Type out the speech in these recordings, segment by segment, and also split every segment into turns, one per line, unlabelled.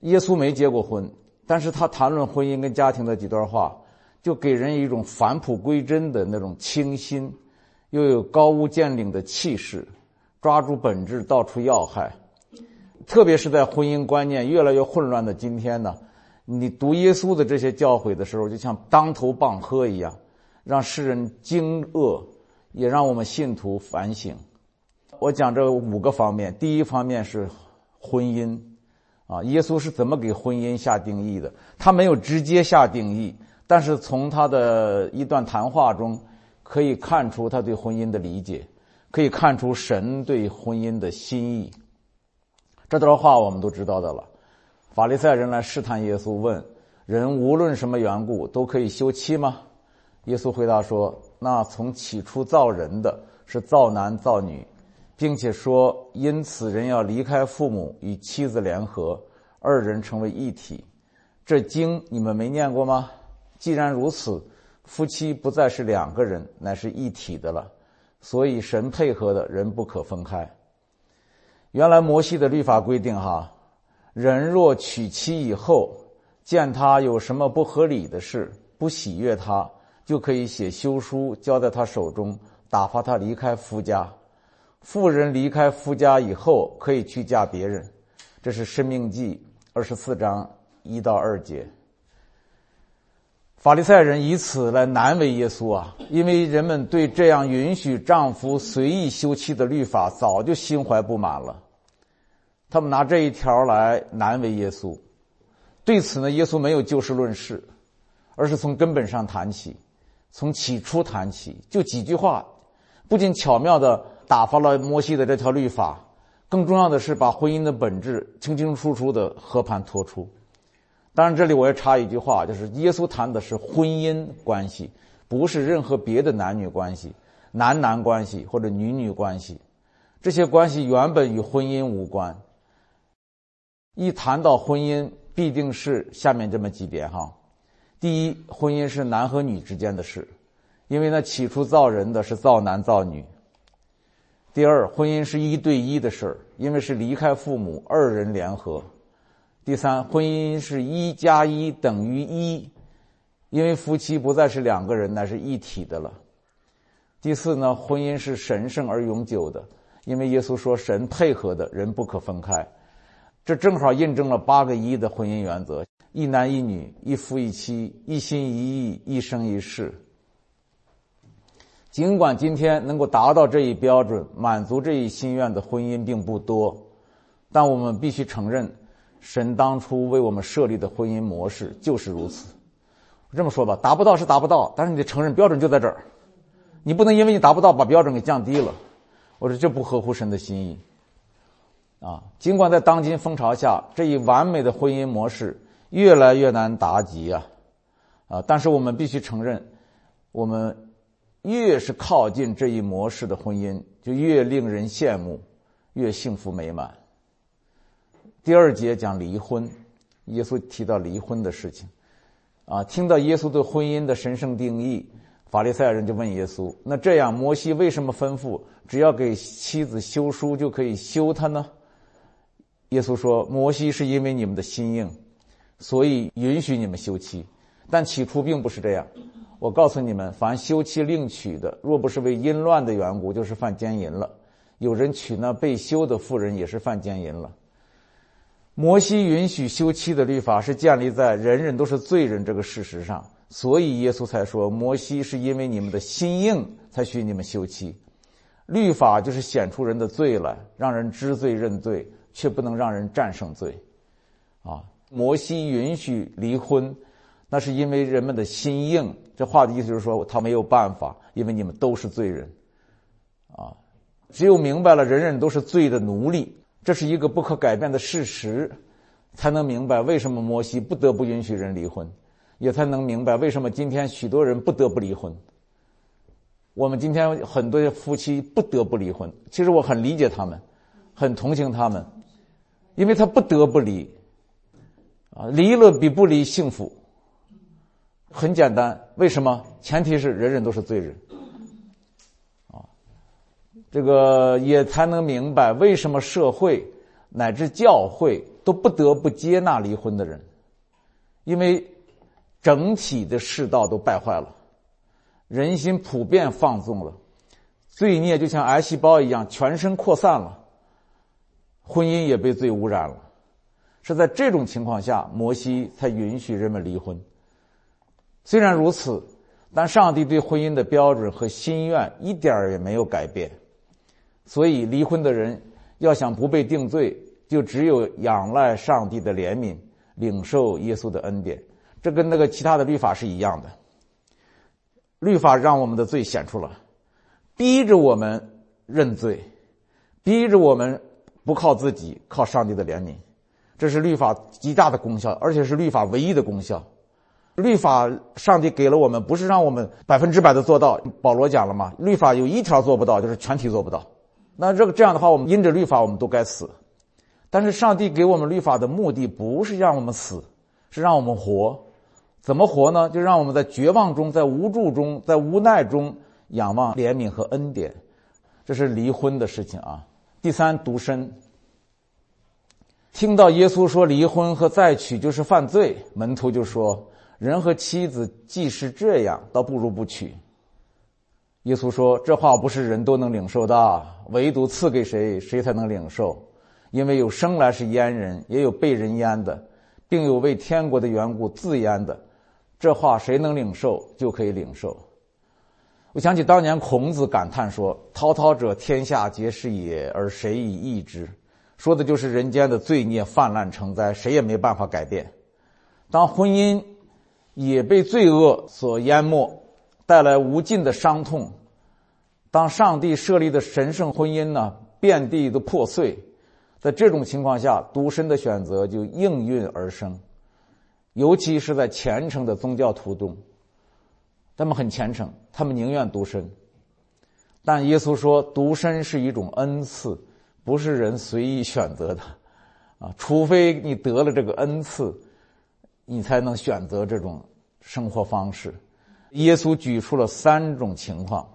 耶稣没结过婚，但是他谈论婚姻跟家庭的几段话，就给人一种返璞归真的那种清新，又有高屋建瓴的气势，抓住本质，道出要害。特别是在婚姻观念越来越混乱的今天呢，你读耶稣的这些教诲的时候，就像当头棒喝一样，让世人惊愕，也让我们信徒反省。我讲这五个方面，第一方面是婚姻，啊，耶稣是怎么给婚姻下定义的？他没有直接下定义，但是从他的一段谈话中，可以看出他对婚姻的理解，可以看出神对婚姻的心意。这段话我们都知道的了。法利赛人来试探耶稣，问：人无论什么缘故都可以休妻吗？耶稣回答说：那从起初造人的是造男造女，并且说，因此人要离开父母与妻子联合，二人成为一体。这经你们没念过吗？既然如此，夫妻不再是两个人，乃是一体的了。所以神配合的人不可分开。原来摩西的律法规定，哈，人若娶妻以后，见他有什么不合理的事，不喜悦他，就可以写休书交在他手中，打发他离开夫家。妇人离开夫家以后，可以去嫁别人。这是《生命记》二十四章一到二节。法利赛人以此来难为耶稣啊，因为人们对这样允许丈夫随意休妻的律法早就心怀不满了，他们拿这一条来难为耶稣。对此呢，耶稣没有就事论事，而是从根本上谈起，从起初谈起，就几句话，不仅巧妙的打发了摩西的这条律法，更重要的是把婚姻的本质清清楚楚的和盘托出。当然，这里我要插一句话，就是耶稣谈的是婚姻关系，不是任何别的男女关系、男男关系或者女女关系。这些关系原本与婚姻无关。一谈到婚姻，必定是下面这么几点哈：第一，婚姻是男和女之间的事，因为那起初造人的是造男造女；第二，婚姻是一对一的事儿，因为是离开父母，二人联合。第三，婚姻是一加一等于一，因为夫妻不再是两个人，乃是一体的了。第四呢，婚姻是神圣而永久的，因为耶稣说神配合的人不可分开，这正好印证了八个一的婚姻原则：一男一女，一夫一妻，一心一意，一生一世。尽管今天能够达到这一标准、满足这一心愿的婚姻并不多，但我们必须承认。神当初为我们设立的婚姻模式就是如此。这么说吧，达不到是达不到，但是你得承认标准就在这儿。你不能因为你达不到，把标准给降低了。我说这不合乎神的心意。啊，尽管在当今风潮下，这一完美的婚姻模式越来越难达及啊，啊，但是我们必须承认，我们越是靠近这一模式的婚姻，就越令人羡慕，越幸福美满。第二节讲离婚，耶稣提到离婚的事情，啊，听到耶稣对婚姻的神圣定义，法利赛人就问耶稣：那这样，摩西为什么吩咐只要给妻子休书就可以休她呢？耶稣说：摩西是因为你们的心硬，所以允许你们休妻，但起初并不是这样。我告诉你们，凡休妻另娶的，若不是为淫乱的缘故，就是犯奸淫了；有人娶那被休的妇人，也是犯奸淫了。摩西允许休妻的律法是建立在人人都是罪人这个事实上，所以耶稣才说：“摩西是因为你们的心硬才许你们休妻。律法就是显出人的罪来，让人知罪认罪，却不能让人战胜罪。啊，摩西允许离婚，那是因为人们的心硬。这话的意思就是说，他没有办法，因为你们都是罪人。啊，只有明白了人人都是罪的奴隶。”这是一个不可改变的事实，才能明白为什么摩西不得不允许人离婚，也才能明白为什么今天许多人不得不离婚。我们今天很多夫妻不得不离婚，其实我很理解他们，很同情他们，因为他不得不离，啊，离了比不离幸福。很简单，为什么？前提是人人都是罪人。啊这个也才能明白为什么社会乃至教会都不得不接纳离婚的人，因为整体的世道都败坏了，人心普遍放纵了，罪孽就像癌细胞一样全身扩散了，婚姻也被罪污染了。是在这种情况下，摩西才允许人们离婚。虽然如此，但上帝对婚姻的标准和心愿一点儿也没有改变。所以，离婚的人要想不被定罪，就只有仰赖上帝的怜悯，领受耶稣的恩典。这跟那个其他的律法是一样的。律法让我们的罪显出了，逼着我们认罪，逼着我们不靠自己，靠上帝的怜悯。这是律法极大的功效，而且是律法唯一的功效。律法，上帝给了我们，不是让我们百分之百的做到。保罗讲了嘛，律法有一条做不到，就是全体做不到。那这个这样的话，我们因着律法，我们都该死。但是上帝给我们律法的目的，不是让我们死，是让我们活。怎么活呢？就让我们在绝望中，在无助中，在无奈中仰望怜悯和恩典。这是离婚的事情啊。第三，独身。听到耶稣说离婚和再娶就是犯罪，门徒就说。人和妻子既是这样，倒不如不娶。耶稣说：“这话不是人都能领受的，唯独赐给谁，谁才能领受。因为有生来是阉人，也有被人阉的，并有为天国的缘故自阉的。这话谁能领受，就可以领受。”我想起当年孔子感叹说：“滔滔者，天下皆是也，而谁以易之？”说的就是人间的罪孽泛滥成灾，谁也没办法改变。当婚姻。也被罪恶所淹没，带来无尽的伤痛。当上帝设立的神圣婚姻呢，遍地都破碎，在这种情况下，独身的选择就应运而生。尤其是在虔诚的宗教徒中，他们很虔诚，他们宁愿独身。但耶稣说，独身是一种恩赐，不是人随意选择的，啊，除非你得了这个恩赐。你才能选择这种生活方式。耶稣举出了三种情况：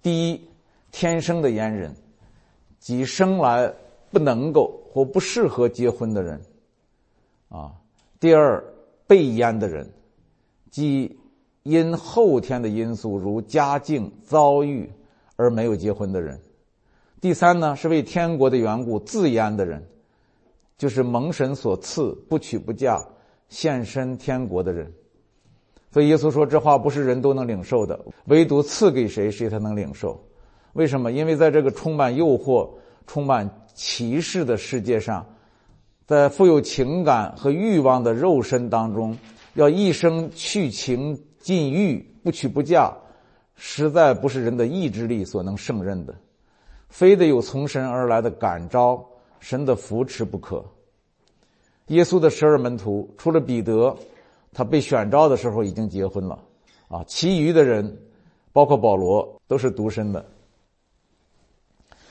第一，天生的阉人，即生来不能够或不适合结婚的人；啊，第二，被阉的人，即因后天的因素如家境遭遇而没有结婚的人；第三呢，是为天国的缘故自阉的人，就是蒙神所赐不娶不嫁。献身天国的人，所以耶稣说这话不是人都能领受的，唯独赐给谁，谁才能领受。为什么？因为在这个充满诱惑、充满歧视的世界上，在富有情感和欲望的肉身当中，要一生去情禁欲、不娶不嫁，实在不是人的意志力所能胜任的，非得有从神而来的感召、神的扶持不可。耶稣的十二门徒，除了彼得，他被选召的时候已经结婚了，啊，其余的人，包括保罗，都是独身的。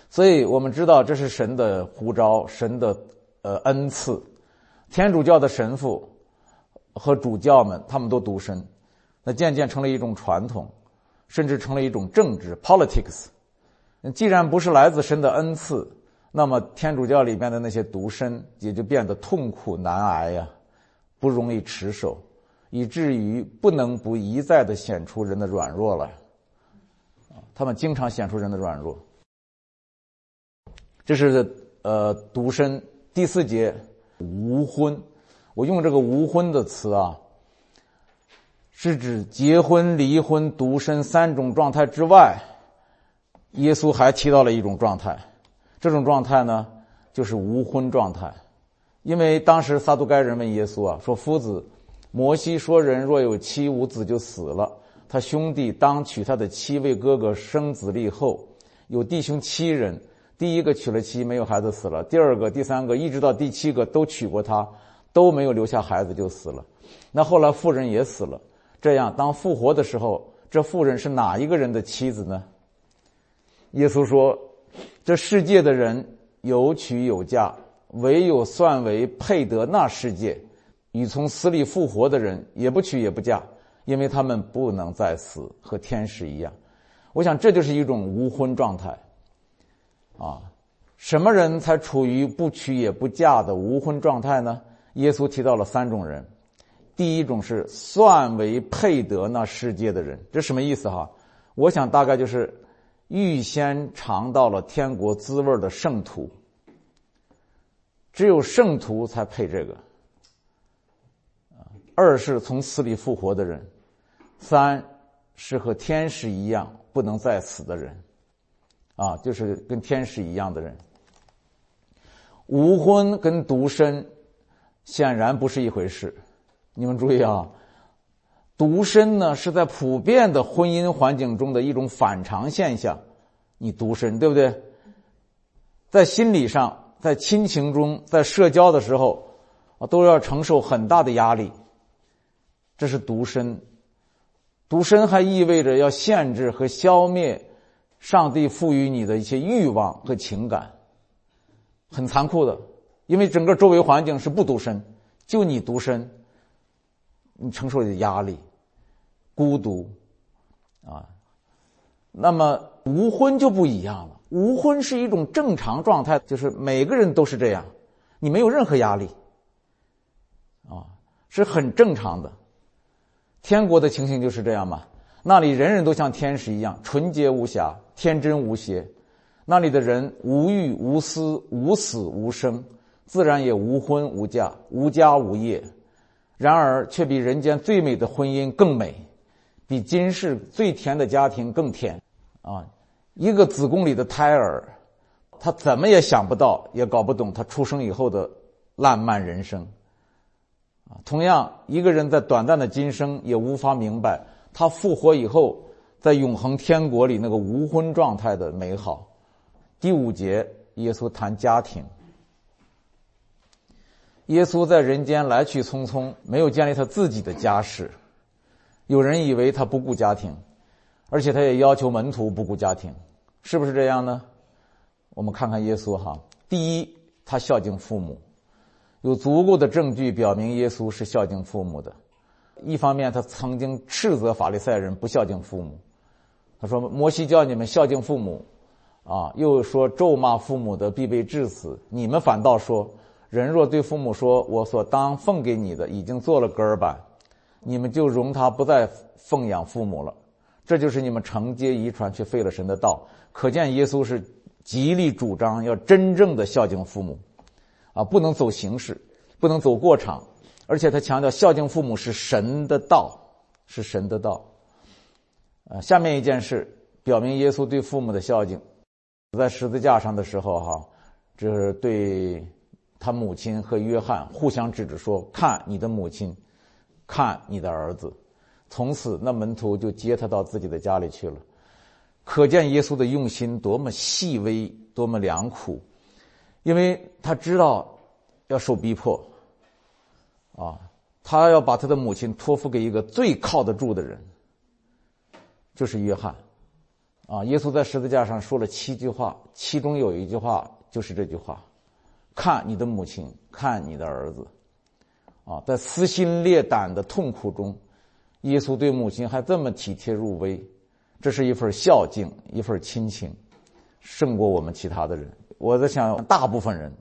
所以我们知道这是神的呼召，神的呃恩赐。天主教的神父和主教们，他们都独身，那渐渐成了一种传统，甚至成了一种政治 （politics）。既然不是来自神的恩赐。那么天主教里边的那些独身也就变得痛苦难挨呀，不容易持守，以至于不能不一再的显出人的软弱来。他们经常显出人的软弱。这是呃独身第四节无婚，我用这个无婚的词啊，是指结婚、离婚、独身三种状态之外，耶稣还提到了一种状态。这种状态呢，就是无婚状态，因为当时撒都该人问耶稣啊，说：“夫子，摩西说人若有妻无子就死了，他兄弟当娶他的妻为哥哥生子立后。有弟兄七人，第一个娶了妻没有孩子死了，第二个、第三个一直到第七个都娶过她，都没有留下孩子就死了。那后来妇人也死了，这样当复活的时候，这妇人是哪一个人的妻子呢？耶稣说。”这世界的人有娶有嫁，唯有算为配得那世界与从死里复活的人，也不娶也不嫁，因为他们不能再死，和天使一样。我想这就是一种无婚状态，啊，什么人才处于不娶也不嫁的无婚状态呢？耶稣提到了三种人，第一种是算为配得那世界的人，这什么意思哈？我想大概就是预先尝到了天国滋味的圣徒，只有圣徒才配这个。二是从死里复活的人，三是和天使一样不能再死的人，啊，就是跟天使一样的人。无婚跟独身显然不是一回事，你们注意啊，独身呢是在普遍的婚姻环境中的一种反常现象。你独身对不对？在心理上，在亲情中，在社交的时候啊，都要承受很大的压力。这是独身，独身还意味着要限制和消灭上帝赋予你的一些欲望和情感。很残酷的，因为整个周围环境是不独身，就你独身，你承受的压力、孤独，啊，那么无婚就不一样了。无婚是一种正常状态，就是每个人都是这样，你没有任何压力，啊，是很正常的。天国的情形就是这样嘛，那里人人都像天使一样纯洁无瑕、天真无邪。那里的人无欲无私无死无生，自然也无婚无嫁无家无业，然而却比人间最美的婚姻更美，比今世最甜的家庭更甜。啊，一个子宫里的胎儿，他怎么也想不到，也搞不懂他出生以后的烂漫人生。同样，一个人在短暂的今生也无法明白他复活以后在永恒天国里那个无婚状态的美好。第五节，耶稣谈家庭。耶稣在人间来去匆匆，没有建立他自己的家室。有人以为他不顾家庭，而且他也要求门徒不顾家庭，是不是这样呢？我们看看耶稣哈。第一，他孝敬父母，有足够的证据表明耶稣是孝敬父母的。一方面，他曾经斥责法利赛人不孝敬父母，他说：“摩西教你们孝敬父母。”啊，又说咒骂父母的必被致死。你们反倒说，人若对父母说：“我所当奉给你的已经做了根儿板”，你们就容他不再奉养父母了。这就是你们承接遗传却废了神的道。可见耶稣是极力主张要真正的孝敬父母，啊，不能走形式，不能走过场，而且他强调孝敬父母是神的道，是神的道。啊，下面一件事表明耶稣对父母的孝敬。在十字架上的时候，哈，这是对他母亲和约翰互相指着说：“看你的母亲，看你的儿子。”从此，那门徒就接他到自己的家里去了。可见耶稣的用心多么细微，多么良苦，因为他知道要受逼迫，啊，他要把他的母亲托付给一个最靠得住的人，就是约翰。啊，耶稣在十字架上说了七句话，其中有一句话就是这句话：“看你的母亲，看你的儿子。”啊，在撕心裂胆的痛苦中，耶稣对母亲还这么体贴入微，这是一份孝敬，一份亲情，胜过我们其他的人。我在想，大部分人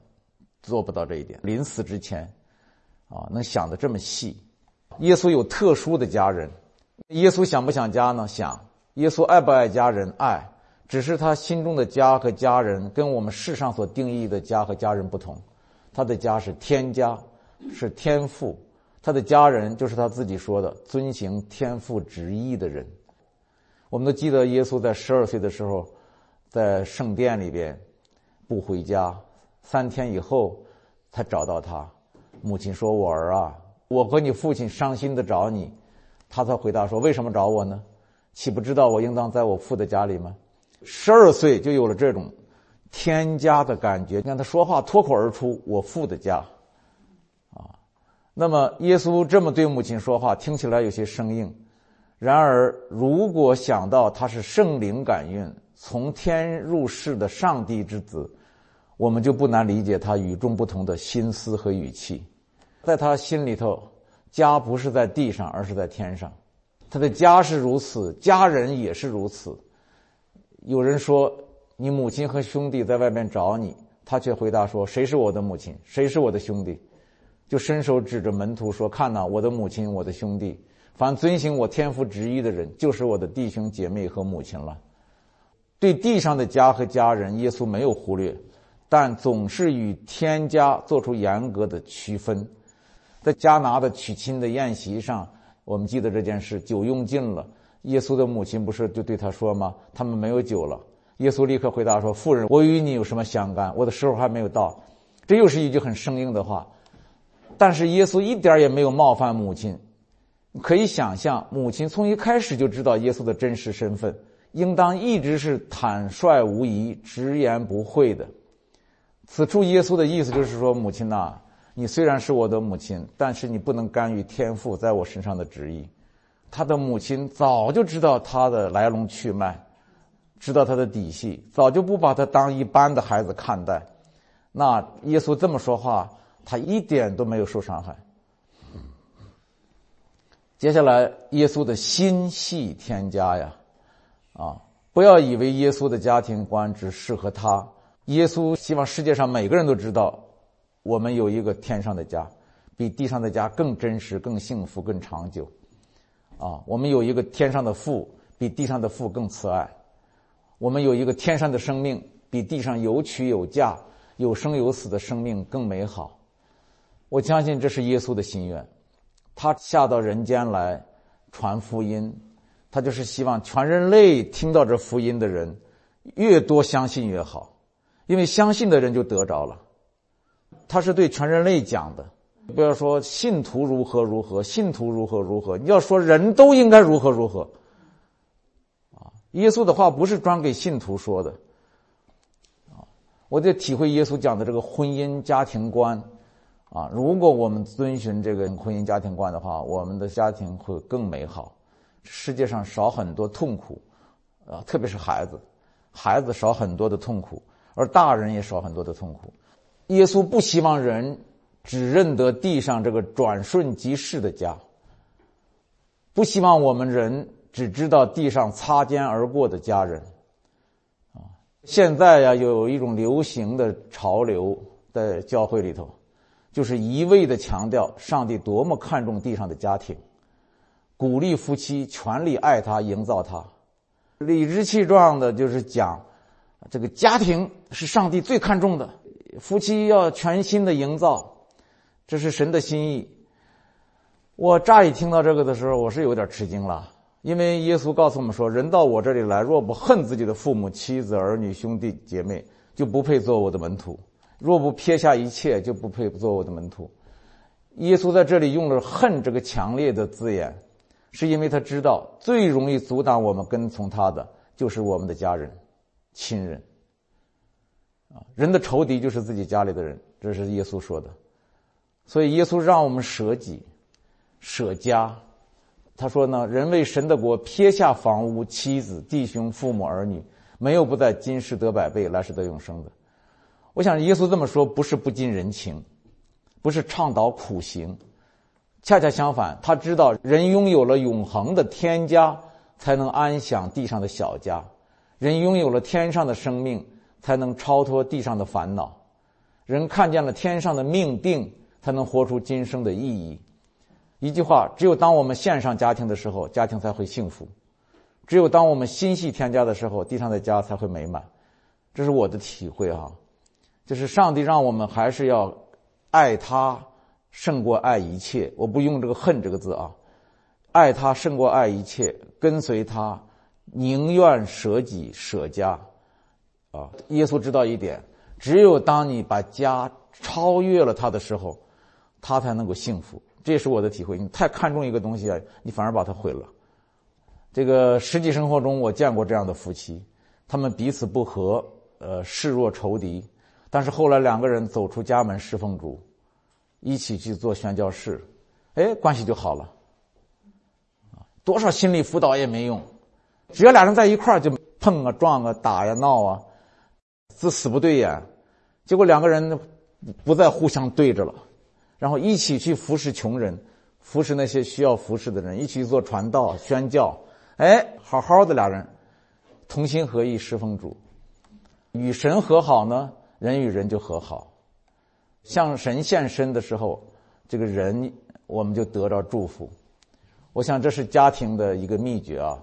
做不到这一点。临死之前，啊，能想的这么细。耶稣有特殊的家人，耶稣想不想家呢？想。耶稣爱不爱家人？爱，只是他心中的家和家人跟我们世上所定义的家和家人不同。他的家是天家，是天父；他的家人就是他自己说的遵行天父旨意的人。我们都记得耶稣在十二岁的时候，在圣殿里边不回家，三天以后才找到他。母亲说：“我儿啊，我和你父亲伤心的找你。”他才回答说：“为什么找我呢？”岂不知道我应当在我父的家里吗？十二岁就有了这种天家的感觉。你看他说话脱口而出：“我父的家。”啊，那么耶稣这么对母亲说话，听起来有些生硬。然而，如果想到他是圣灵感孕、从天入世的上帝之子，我们就不难理解他与众不同的心思和语气。在他心里头，家不是在地上，而是在天上。他的家是如此，家人也是如此。有人说，你母亲和兄弟在外面找你，他却回答说：“谁是我的母亲？谁是我的兄弟？”就伸手指着门徒说：“看呐，我的母亲，我的兄弟。凡遵行我天父旨意的人，就是我的弟兄姐妹和母亲了。”对地上的家和家人，耶稣没有忽略，但总是与天家做出严格的区分。在加拿的娶亲的宴席上，我们记得这件事，酒用尽了。耶稣的母亲不是就对他说吗？他们没有酒了。耶稣立刻回答说：“妇人，我与你有什么相干？我的时候还没有到。”这又是一句很生硬的话，但是耶稣一点也没有冒犯母亲。可以想象，母亲从一开始就知道耶稣的真实身份。应当一直是坦率无疑、直言不讳的。此处耶稣的意思就是说：“母亲呐，你虽然是我的母亲，但是你不能干预天父在我身上的旨意。”他的母亲早就知道他的来龙去脉，知道他的底细，早就不把他当一般的孩子看待。那耶稣这么说话，他一点都没有受伤害。接下来，耶稣的心系天家呀。啊！不要以为耶稣的家庭观只适合他。耶稣希望世界上每个人都知道，我们有一个天上的家，比地上的家更真实、更幸福、更长久。啊，我们有一个天上的父，比地上的父更慈爱。我们有一个天上的生命，比地上有娶有嫁、有生有死的生命更美好。我相信这是耶稣的心愿，他下到人间来传福音。他就是希望全人类听到这福音的人越多相信越好，因为相信的人就得着了。他是对全人类讲的，不要说信徒如何如何，信徒如何如何，你要说人都应该如何如何。啊，耶稣的话不是专给信徒说的。啊，我在体会耶稣讲的这个婚姻家庭观。啊，如果我们遵循这个婚姻家庭观的话，我们的家庭会更美好。世界上少很多痛苦，啊，特别是孩子，孩子少很多的痛苦，而大人也少很多的痛苦。耶稣不希望人只认得地上这个转瞬即逝的家，不希望我们人只知道地上擦肩而过的家人。啊，现在呀，有一种流行的潮流在教会里头，就是一味的强调上帝多么看重地上的家庭。鼓励夫妻全力爱他，营造他，理直气壮的，就是讲，这个家庭是上帝最看重的，夫妻要全心的营造，这是神的心意。我乍一听到这个的时候，我是有点吃惊了，因为耶稣告诉我们说，人到我这里来，若不恨自己的父母、妻子、儿女、兄弟姐妹，就不配做我的门徒；若不撇下一切，就不配做我的门徒。耶稣在这里用了“恨”这个强烈的字眼。是因为他知道最容易阻挡我们跟从他的就是我们的家人、亲人。啊，人的仇敌就是自己家里的人，这是耶稣说的。所以耶稣让我们舍己、舍家。他说呢，人为神的国撇下房屋、妻子、弟兄、父母、儿女，没有不在今世得百倍，来世得永生的。我想耶稣这么说不是不近人情，不是倡导苦行。恰恰相反，他知道人拥有了永恒的天家，才能安享地上的小家；人拥有了天上的生命，才能超脱地上的烦恼；人看见了天上的命定，才能活出今生的意义。一句话，只有当我们献上家庭的时候，家庭才会幸福；只有当我们心系天家的时候，地上的家才会美满。这是我的体会啊，就是上帝让我们还是要爱他。胜过爱一切，我不用这个“恨”这个字啊，爱他胜过爱一切，跟随他，宁愿舍己舍家，啊！耶稣知道一点，只有当你把家超越了他的时候，他才能够幸福。这也是我的体会。你太看重一个东西啊，你反而把它毁了。这个实际生活中，我见过这样的夫妻，他们彼此不和，呃，视若仇敌，但是后来两个人走出家门侍奉主。一起去做宣教士，哎，关系就好了。多少心理辅导也没用，只要俩人在一块儿就碰啊、撞啊、打呀、闹啊，是死不对眼。结果两个人不再互相对着了，然后一起去服侍穷人，服侍那些需要服侍的人，一起做传道、宣教。哎，好好的俩人同心合意侍奉主，与神和好呢，人与人就和好。向神献身的时候，这个人我们就得到祝福。我想这是家庭的一个秘诀啊。